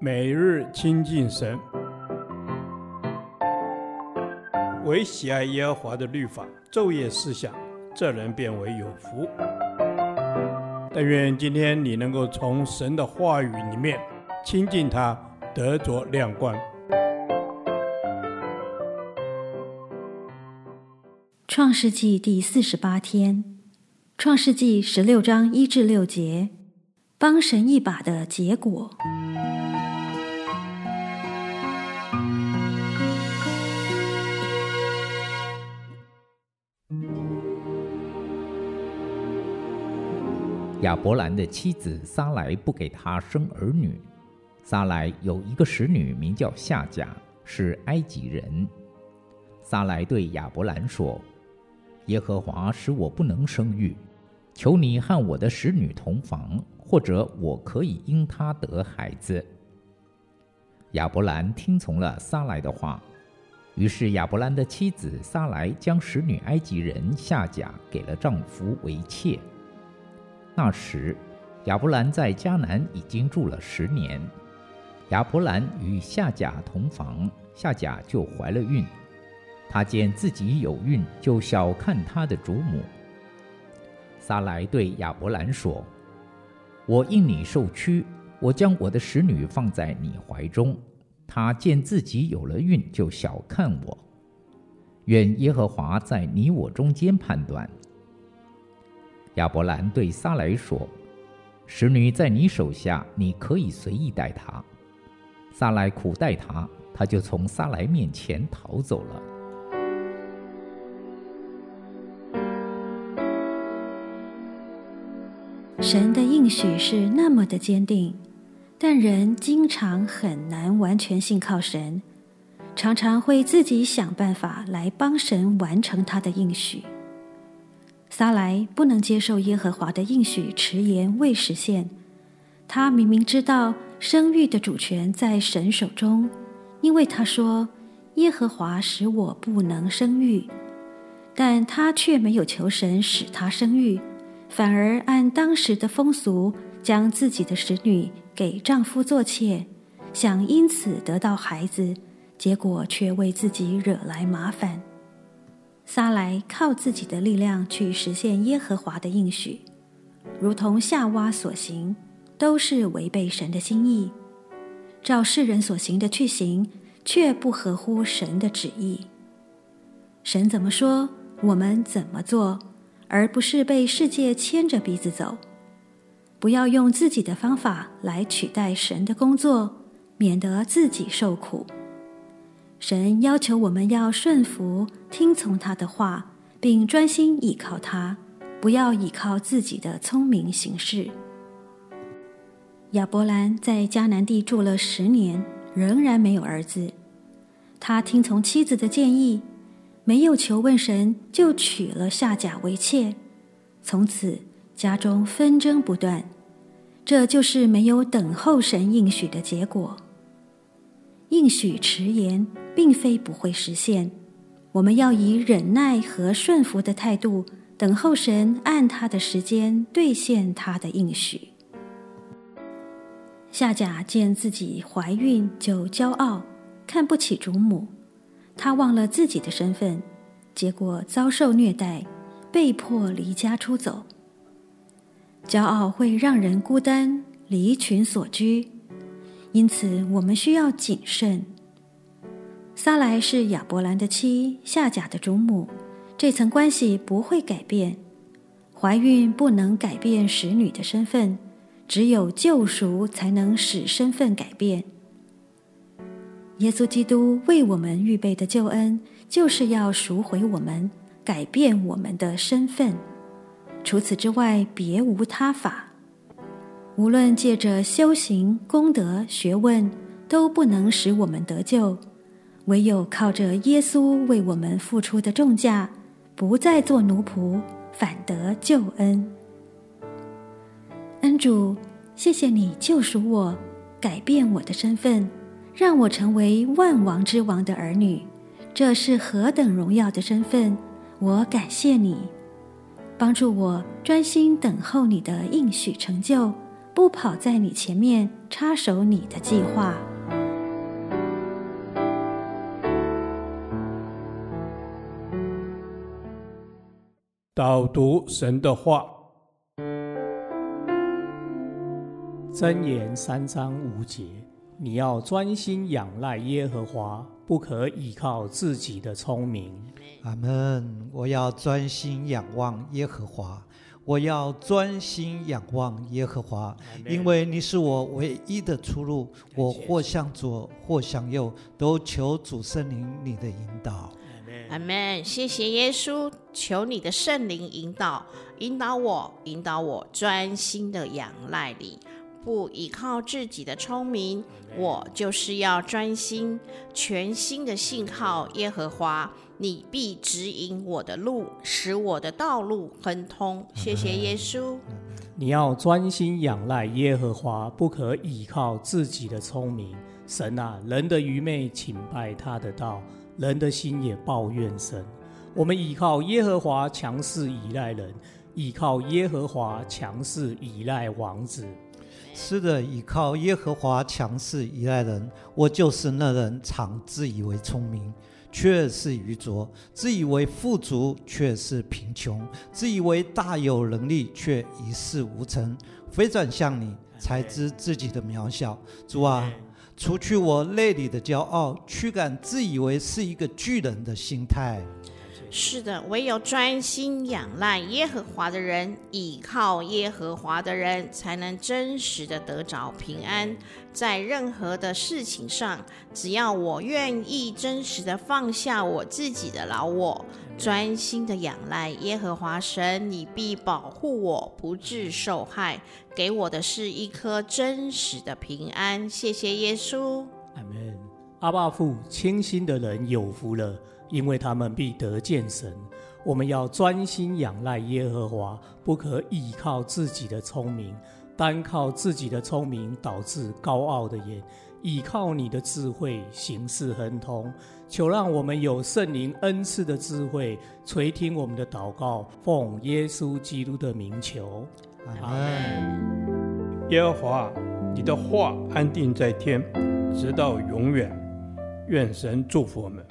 每日亲近神，唯喜爱耶和华的律法，昼夜思想，这人便为有福。但愿今天你能够从神的话语里面亲近他，得着亮光。创世纪第四十八天，创世纪十六章一至六节，帮神一把的结果。亚伯兰的妻子撒莱不给他生儿女。撒莱有一个使女，名叫夏甲，是埃及人。撒莱对亚伯兰说：“耶和华使我不能生育，求你和我的使女同房，或者我可以因她得孩子。”亚伯兰听从了撒莱的话，于是亚伯兰的妻子撒莱将使女埃及人夏甲给了丈夫为妾。那时，亚伯兰在迦南已经住了十年。亚伯兰与夏甲同房，夏甲就怀了孕。他见自己有孕，就小看他的主母。撒莱对亚伯兰说：“我因你受屈，我将我的使女放在你怀中。她见自己有了孕，就小看我。愿耶和华在你我中间判断。”亚伯兰对撒莱说：“使女在你手下，你可以随意待她。”撒莱苦待她，她就从撒莱面前逃走了。神的应许是那么的坚定，但人经常很难完全信靠神，常常会自己想办法来帮神完成他的应许。撒莱不能接受耶和华的应许迟延未实现，他明明知道生育的主权在神手中，因为他说耶和华使我不能生育，但他却没有求神使他生育，反而按当时的风俗将自己的使女给丈夫做妾，想因此得到孩子，结果却为自己惹来麻烦。撒来靠自己的力量去实现耶和华的应许，如同夏娃所行，都是违背神的心意。照世人所行的去行，却不合乎神的旨意。神怎么说，我们怎么做，而不是被世界牵着鼻子走。不要用自己的方法来取代神的工作，免得自己受苦。神要求我们要顺服、听从他的话，并专心倚靠他，不要倚靠自己的聪明行事。亚伯兰在迦南地住了十年，仍然没有儿子。他听从妻子的建议，没有求问神，就娶了夏甲为妾。从此家中纷争不断，这就是没有等候神应许的结果。应许迟延，并非不会实现，我们要以忍耐和顺服的态度等候神按他的时间兑现他的应许。夏甲见自己怀孕就骄傲，看不起主母，他忘了自己的身份，结果遭受虐待，被迫离家出走。骄傲会让人孤单，离群索居，因此我们需要谨慎。撒莱是亚伯兰的妻，夏甲的主母，这层关系不会改变。怀孕不能改变使女的身份，只有救赎才能使身份改变。耶稣基督为我们预备的救恩，就是要赎回我们，改变我们的身份。除此之外，别无他法。无论借着修行、功德、学问，都不能使我们得救。唯有靠着耶稣为我们付出的重价，不再做奴仆，反得救恩。恩主，谢谢你救赎我，改变我的身份，让我成为万王之王的儿女。这是何等荣耀的身份！我感谢你，帮助我专心等候你的应许成就，不跑在你前面插手你的计划。导读神的话，箴言三章五节，你要专心仰赖耶和华，不可倚靠自己的聪明。阿门！我要专心仰望耶和华，我要专心仰望耶和华，因为你是我唯一的出路。我或向左，或向右，都求主圣灵你的引导。阿门！谢谢耶稣，求你的圣灵引导，引导我，引导我专心的仰赖你。不依靠自己的聪明，我就是要专心、全心的信靠耶和华。你必指引我的路，使我的道路亨通。谢谢耶稣。你要专心仰赖耶和华，不可依靠自己的聪明。神啊，人的愚昧请拜他的道，人的心也抱怨神。我们依靠耶和华，强势依赖人；依靠耶和华，强势依赖王子。是的，倚靠耶和华，强势依赖人。我就是那人，常自以为聪明，却是愚拙；自以为富足，却是贫穷；自以为大有能力，却一事无成。回转向你，才知自己的渺小。主啊，除去我内里的骄傲，驱赶自以为是一个巨人的心态。是的，唯有专心仰赖耶和华的人，倚靠耶和华的人，才能真实的得着平安。在任何的事情上，只要我愿意真实的放下我自己的老我，专心的仰赖耶和华神，你必保护我不致受害，给我的是一颗真实的平安。谢谢耶稣。阿门。阿爸父，清心的人有福了。因为他们必得见神。我们要专心仰赖耶和华，不可倚靠自己的聪明。单靠自己的聪明，导致高傲的眼；倚靠你的智慧，行事亨通。求让我们有圣灵恩赐的智慧，垂听我们的祷告，奉耶稣基督的名求。阿。耶和华，你的话安定在天，直到永远。愿神祝福我们。